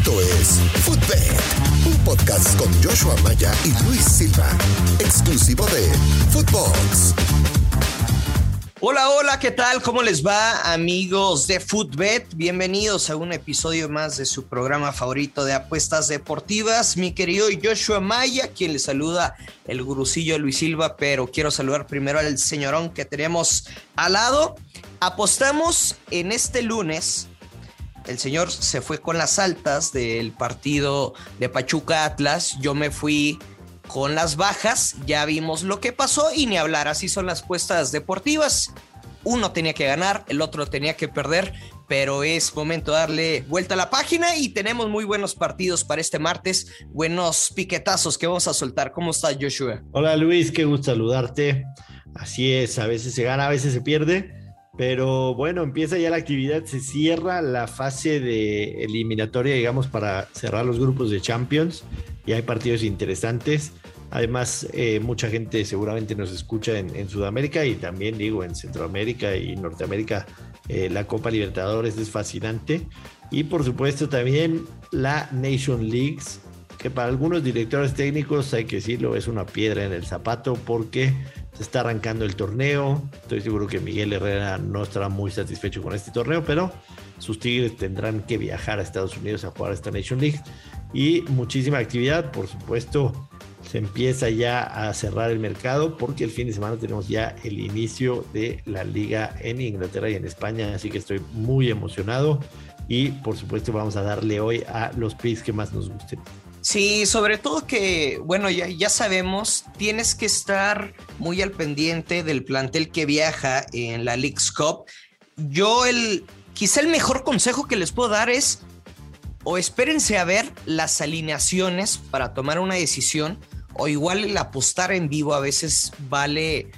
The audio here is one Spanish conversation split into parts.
Esto es Footbed, un podcast con Joshua Maya y Luis Silva, exclusivo de Footbox. Hola, hola, ¿qué tal? ¿Cómo les va, amigos de Footbet? Bienvenidos a un episodio más de su programa favorito de apuestas deportivas. Mi querido Joshua Maya, quien le saluda el gurucillo Luis Silva, pero quiero saludar primero al señorón que tenemos al lado. Apostamos en este lunes. El señor se fue con las altas del partido de Pachuca Atlas. Yo me fui con las bajas, ya vimos lo que pasó y ni hablar, así son las puestas deportivas. Uno tenía que ganar, el otro tenía que perder, pero es momento de darle vuelta a la página y tenemos muy buenos partidos para este martes, buenos piquetazos que vamos a soltar. ¿Cómo estás, Joshua? Hola Luis, qué gusto saludarte. Así es, a veces se gana, a veces se pierde, pero bueno, empieza ya la actividad, se cierra la fase de eliminatoria, digamos, para cerrar los grupos de Champions y hay partidos interesantes. Además, eh, mucha gente seguramente nos escucha en, Sudamérica y también digo en Centroamérica y Norteamérica. Eh, la Copa Libertadores es fascinante. Y por supuesto también la Nation Leagues, que para algunos directores técnicos, hay que decirlo, es una piedra en el zapato porque se está arrancando el torneo. Estoy seguro que Miguel Herrera no estará muy satisfecho con este torneo, pero sus Tigres tendrán que viajar a Estados Unidos a jugar esta Nation League. Y muchísima actividad, por supuesto se empieza ya a cerrar el mercado porque el fin de semana tenemos ya el inicio de la liga en Inglaterra y en España, así que estoy muy emocionado y por supuesto vamos a darle hoy a los picks que más nos gusten. Sí, sobre todo que, bueno, ya, ya sabemos, tienes que estar muy al pendiente del plantel que viaja en la League's Cup. Yo el, quizá el mejor consejo que les puedo dar es o espérense a ver las alineaciones para tomar una decisión o igual el apostar en vivo a veces vale,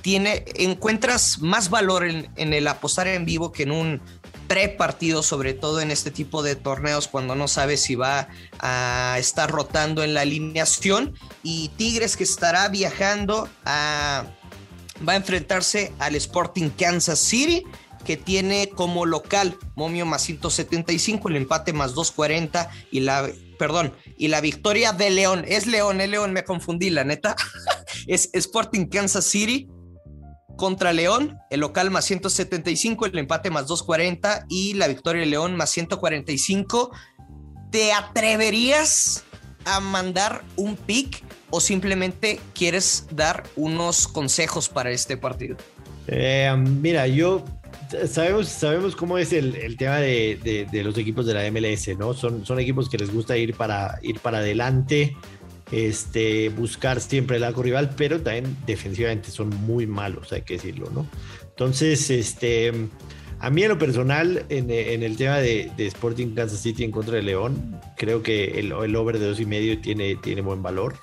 tiene, encuentras más valor en, el apostar en vivo que en un pre-partido, sobre todo en este tipo de torneos cuando no sabes si va a estar rotando en la alineación y Tigres que estará viajando a, va a enfrentarse al Sporting Kansas City que tiene como local momio más 175, el empate más 240 y la perdón, y la victoria de León. Es León, es León, me confundí, la neta. es Sporting Kansas City contra León, el local más 175, el empate más 240 y la victoria de León más 145. ¿Te atreverías a mandar un pick o simplemente quieres dar unos consejos para este partido? Eh, mira, yo sabemos, sabemos cómo es el, tema de, los equipos de la MLS, ¿no? Son, son equipos que les gusta ir para, ir para adelante, este, buscar siempre el arco rival, pero también defensivamente son muy malos, hay que decirlo, ¿no? Entonces, este, a mí en lo personal, en, el tema de, Sporting Kansas City en contra de León, creo que el, over de dos y medio tiene, tiene buen valor.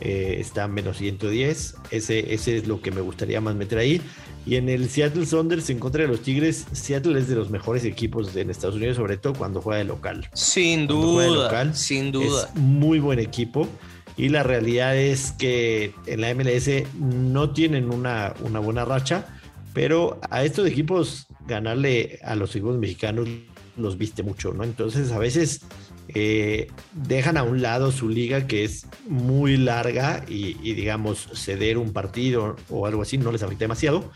Eh, está menos 110. Ese, ese es lo que me gustaría más meter ahí. Y en el Seattle Saunders en contra de los Tigres, Seattle es de los mejores equipos en Estados Unidos, sobre todo cuando juega de local. Sin duda, sin duda. Es muy buen equipo. Y la realidad es que en la MLS no tienen una, una buena racha, pero a estos equipos ganarle a los equipos mexicanos los viste mucho, ¿no? Entonces a veces eh, dejan a un lado su liga que es muy larga y, digamos ceder un partido o algo así no les afecta demasiado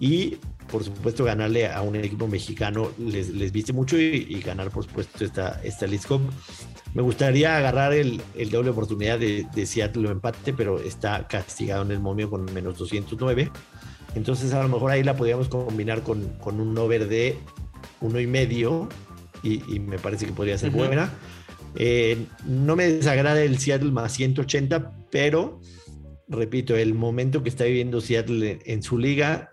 y por supuesto ganarle a un equipo mexicano les, les viste mucho y, ganar por supuesto esta, esta Cup. Me gustaría agarrar el, doble oportunidad de, de Seattle empate, pero está castigado en el momio con menos 209. Entonces a lo mejor ahí la podríamos combinar con, con un over de uno y medio y, me parece que podría ser buena. Eh, no me desagrada el Seattle más 180, pero repito, el momento que está viviendo Seattle en, su liga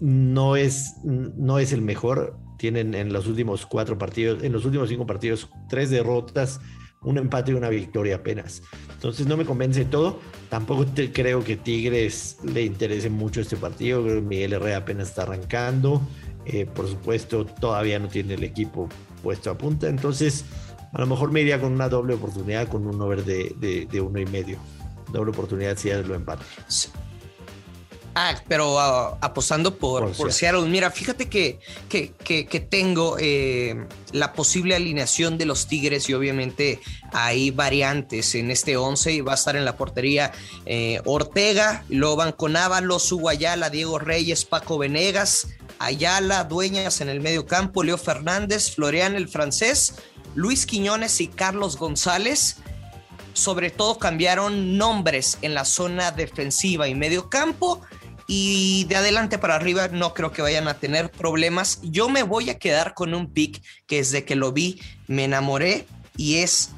no es, no es el mejor. Tienen en los últimos cuatro partidos, en los últimos cinco partidos, tres derrotas, un empate y una victoria apenas. Entonces no me convence todo. Tampoco creo que Tigres le interese mucho este partido. Miguel Herrera apenas está arrancando. Eh, por supuesto, todavía no tiene el equipo puesto a punta. Entonces, a lo mejor me iría con una doble oportunidad con un over de, de, uno y medio. Doble oportunidad si ya lo empate. Ah, pero ah, apostando por, por, Seattle. Mira, fíjate que, que, tengo eh, la posible alineación de los Tigres y obviamente hay variantes en este 11 y va a estar en la portería eh, Ortega, luego van con Ábalos, Ayala, Diego Reyes, Paco Venegas, Ayala, Dueñas en el medio campo, Leo Fernández, Florian el francés, Luis Quiñones y Carlos González. Sobre todo cambiaron nombres en la zona defensiva y medio campo y de adelante para arriba no creo que vayan a tener problemas. Yo me voy a quedar con un pick que desde que lo vi me enamoré y es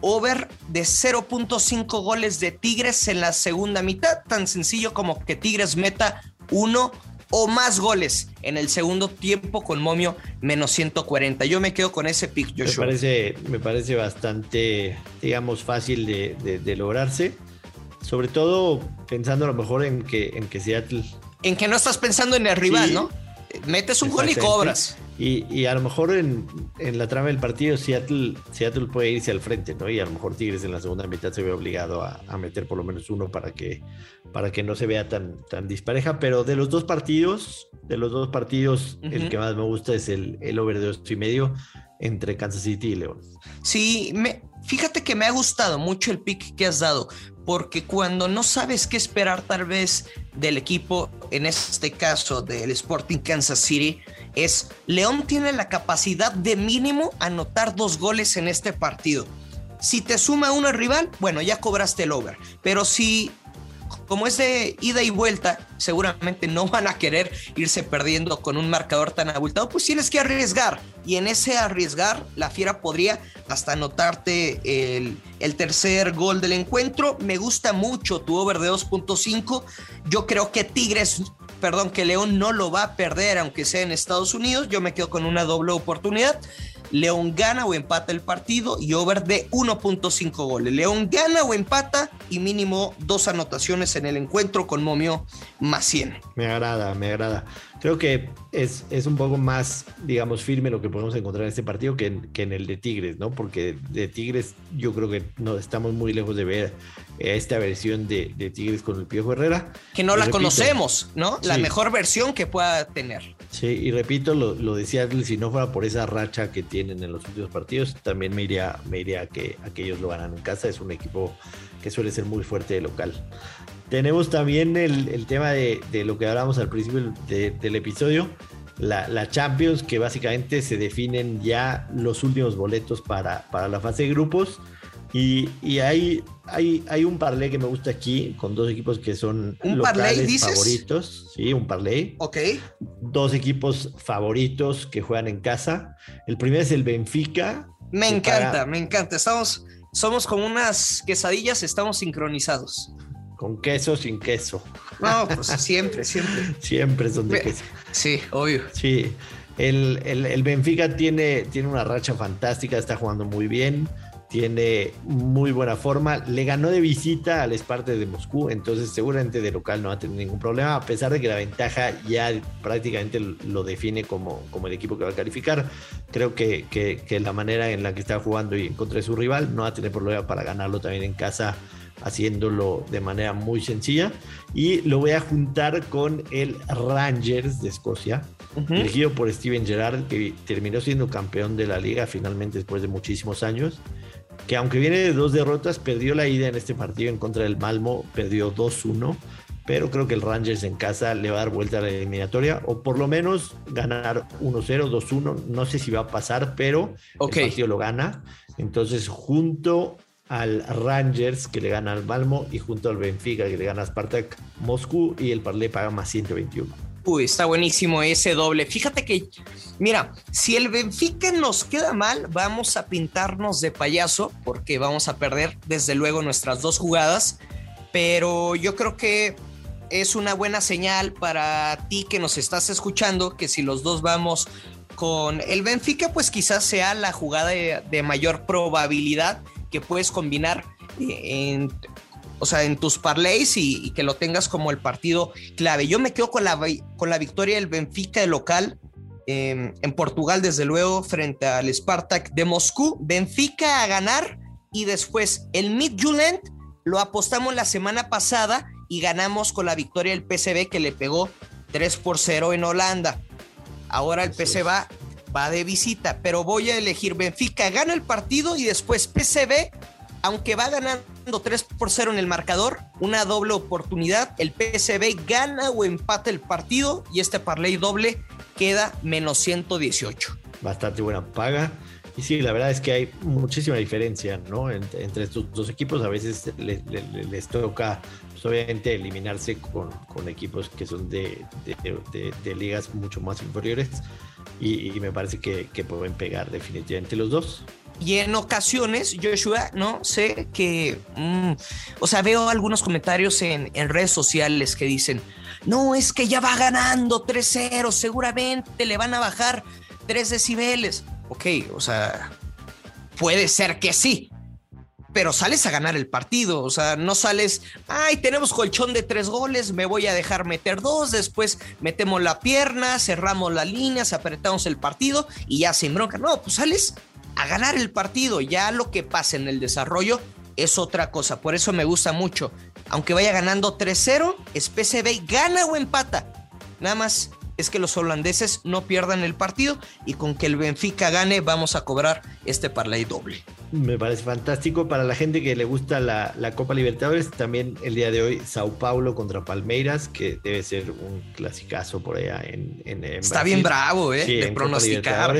over de 0.5 goles de Tigres en la segunda mitad, tan sencillo como que Tigres meta uno o más goles en el segundo tiempo con momio menos 140. Yo me quedo con ese pick, Joshua. Me parece, me parece bastante, digamos, fácil de, de lograrse. Sobre todo pensando a lo mejor en que, en que Seattle. En que no estás pensando en el rival, ¿no? Metes un gol y cobras. Y, a lo mejor en, la trama del partido Seattle, Seattle puede irse al frente, ¿no? Y a lo mejor Tigres en la segunda mitad se ve obligado a, meter por lo menos uno para que, para que no se vea tan, tan dispareja. Pero de los dos partidos, de los dos partidos, el que más me gusta es el, el over de dos y medio entre Kansas City y León. Sí, me, fíjate que me ha gustado mucho el pick que has dado, porque cuando no sabes qué esperar tal vez del equipo, en este caso del Sporting Kansas City, es León tiene la capacidad de mínimo anotar dos goles en este partido. Si te suma uno el rival, bueno, ya cobraste el over. Pero si como es de ida y vuelta, seguramente no van a querer irse perdiendo con un marcador tan abultado, pues tienes que arriesgar. Y en ese arriesgar, la fiera podría hasta anotarte el, el tercer gol del encuentro. Me gusta mucho tu over de 2.5. Yo creo que Tigres perdón, que León no lo va a perder, aunque sea en Estados Unidos. Yo me quedo con una doble oportunidad. León gana o empata el partido y over de 1.5 goles. León gana o empata y mínimo dos anotaciones en el encuentro con momio más 100. Me agrada, me agrada. Creo que es, es un poco más, digamos, firme lo que podemos encontrar en este partido que en, que en el de Tigres, ¿no? Porque de Tigres yo creo que no estamos muy lejos de ver esta versión de, de Tigres con el Piojo Herrera. Que no la conocemos, ¿no? La mejor versión que pueda tener. Sí, y repito, lo, lo decía, si no fuera por esa racha que tienen en los últimos partidos, también me iría, me iría a, que, a que ellos lo ganan en casa. Es un equipo que suele ser muy fuerte de local. Tenemos también el, el tema de, de, lo que hablábamos al principio del episodio, la, la, Champions, que básicamente se definen ya los últimos boletos para, para la fase de grupos. Y, y hay, hay, hay, un parlay que me gusta aquí con dos equipos que son ¿Un locales favoritos. Sí, un parlay. Ok. Dos equipos favoritos que juegan en casa. El primero es el Benfica. Me encanta, me encanta. Estamos, somos como unas quesadillas, estamos sincronizados. Con queso, sin queso. No, pues siempre, siempre. siempre son de queso. Sí, obvio. Sí. El, el, el Benfica tiene, tiene una racha fantástica, está jugando muy bien tiene muy buena forma. Le ganó de visita al Esparta de Moscú, entonces seguramente de local no va a tener ningún problema, a pesar de que la ventaja ya prácticamente lo define como, como el equipo que va a calificar. Creo que, que, la manera en la que está jugando y contra su rival no va a tener problema para ganarlo también en casa haciéndolo de manera muy sencilla. Y lo voy a juntar con el Rangers de Escocia, dirigido por Steven Gerrard, que terminó siendo campeón de la liga finalmente después de muchísimos años que aunque viene de dos derrotas, perdió la ida en este partido en contra del Malmo, perdió 2-1, pero creo que el Rangers en casa le va a dar vuelta a la eliminatoria, o por lo menos ganar 1-0, 2-1, no sé si va a pasar, pero el partido lo gana. Entonces, junto al Rangers que le gana al Malmo y junto al Benfica que le gana a Spartak Moscú y el Parlé paga más 121. Uy, está buenísimo ese doble. Fíjate que, mira, si el Benfica nos queda mal, vamos a pintarnos de payaso porque vamos a perder desde luego nuestras dos jugadas, pero yo creo que es una buena señal para ti que nos estás escuchando, que si los dos vamos con el Benfica, pues quizás sea la jugada de, mayor probabilidad que puedes combinar eh, en, o sea, en tus parlays y, que lo tengas como el partido clave. Yo me quedo con la, con la victoria del Benfica de local em, en Portugal, desde luego, frente al Spartak de Moscú. Benfica a ganar y después el Midtjylland lo apostamos la semana pasada y ganamos con la victoria del PSV que le pegó 3 por 0 en Holanda. Ahora el PSV va, va de visita, pero voy a elegir Benfica, gana el partido y después PSV, aunque va ganando 3 por 0 en el marcador, una doble oportunidad, el PSV gana o empata el partido y este parlay doble queda menos 118. Bastante buena paga. Y sí, la verdad es que hay muchísima diferencia, ¿no? Entre, estos dos equipos a veces les, toca, pues, obviamente, eliminarse con, equipos que son de, ligas mucho más inferiores y, me parece que, pueden pegar definitivamente los dos. Y en ocasiones, Joshua, no sé que, mm, o sea, veo algunos comentarios en, en redes sociales que dicen, no, es que ya va ganando 3-0, seguramente le van a bajar 3 decibeles ok, o sea, puede ser que sí, pero sales a ganar el partido, o sea, no sales, ay, tenemos colchón de tres goles, me voy a dejar meter dos, después metemos la pierna, cerramos las líneas, apretamos el partido y ya sin bronca. No, pues sales a ganar el partido, ya lo que pasa en el desarrollo es otra cosa, por eso me gusta mucho. Aunque vaya ganando 3-0, es PCB, gana o empata. Nada más es que los holandeses no pierdan el partido y con que el Benfica gane vamos a cobrar este parlay doble. Me parece fantástico para la gente que le gusta la, Copa Libertadores. También el día de hoy Sao Paulo contra Palmeiras, que debe ser un clasicazo por allá en, Está bien bravo, ¿eh? de pronosticar.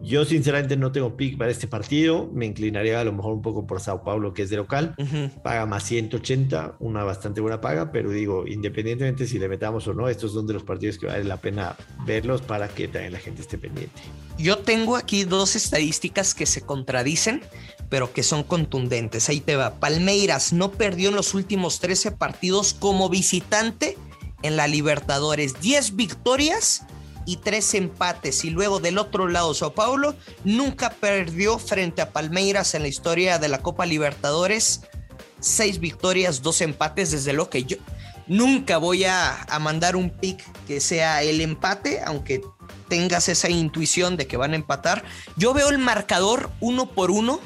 Yo sinceramente no tengo pick para este partido, me inclinaría a lo mejor un poco por Sao Paulo, que es de local, paga más 180, una bastante buena paga, pero digo, independientemente si le metamos o no, estos son de los partidos que vale la pena verlos para que también la gente esté pendiente. Yo tengo aquí dos estadísticas que se contradicen, pero que son contundentes. Ahí te va. Palmeiras no perdió en los últimos 13 partidos como visitante en la Libertadores. 10 victorias y tres empates. Y luego del otro lado, Sao Paulo nunca perdió frente a Palmeiras en la historia de la Copa Libertadores. Seis victorias, dos empates, desde lo que yo nunca voy a, a mandar un pick que sea el empate, aunque tengas esa intuición de que van a empatar. Yo veo el marcador uno por uno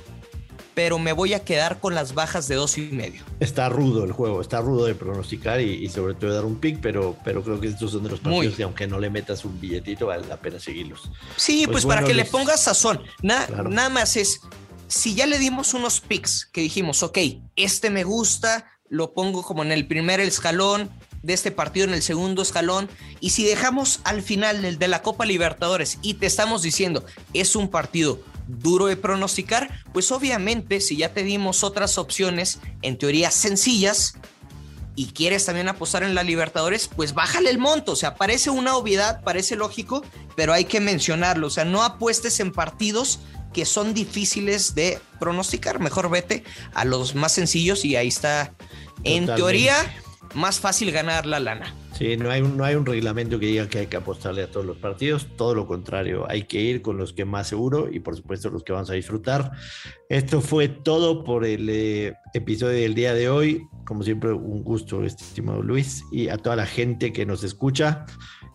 pero me voy a quedar con las bajas de dos y medio. Está rudo el juego, está rudo de pronosticar y, sobre todo de dar un pick, pero, pero creo que estos son de los partidos que aunque no le metas un billetito, vale la pena seguirlos. Sí, pues, pues para que le pongas sazón. Nada más es, si ya le dimos unos picks que dijimos, ok, este me gusta, lo pongo como en el primer escalón, de este partido en el segundo escalón. Y si dejamos al final el de la Copa Libertadores y te estamos diciendo es un partido duro de pronosticar, pues obviamente si ya te dimos otras opciones, en teoría sencillas, y quieres también apostar en la Libertadores, pues bájale el monto. O sea, parece una obviedad, parece lógico, pero hay que mencionarlo. O sea, no apuestes en partidos que son difíciles de pronosticar. Mejor vete a los más sencillos y ahí está, en teoría, más fácil ganar la lana. No hay, un, no hay un reglamento que diga que hay que apostarle a todos los partidos, todo lo contrario, hay que ir con los que más seguro y por supuesto los que vamos a disfrutar. Esto fue todo por el eh, episodio del día de hoy. Como siempre, un gusto, estimado Luis, y a toda la gente que nos escucha,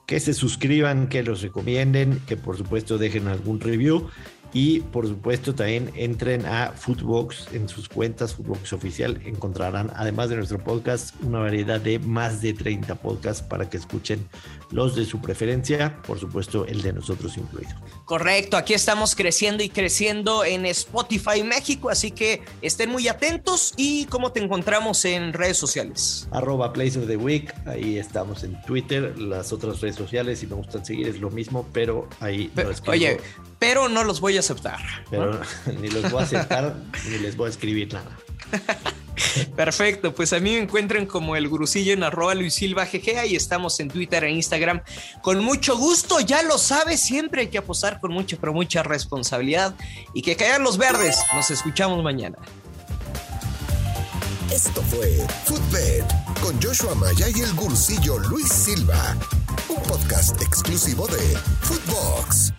que se suscriban, que los recomienden, que por supuesto dejen algún review y por supuesto también entren a Footbox en sus cuentas, Footbox oficial. Encontrarán, además de nuestro podcast, una variedad de más de 30 podcasts para que escuchen los de su preferencia, por supuesto el de nosotros incluido. Correcto, aquí estamos creciendo y creciendo en Spotify México, así que estén muy atentos y cómo te encontramos en redes sociales. Arroba Place of the Week, ahí estamos en Twitter, las otras redes sociales, si me gustan seguir es lo mismo, pero ahí... oye, pero no los voy a aceptar. Pero ni los voy a aceptar ni les voy a escribir nada. Perfecto, pues a mí me encuentran como el gurusillo en arroba Luis Silva GG y estamos en Twitter e Instagram con mucho gusto, ya lo sabes, siempre hay que apostar con mucha, pero mucha responsabilidad y que caigan los verdes, nos escuchamos mañana. Esto fue Footbed con Joshua Maya y el gurusillo Luis Silva, un podcast exclusivo de Footbox.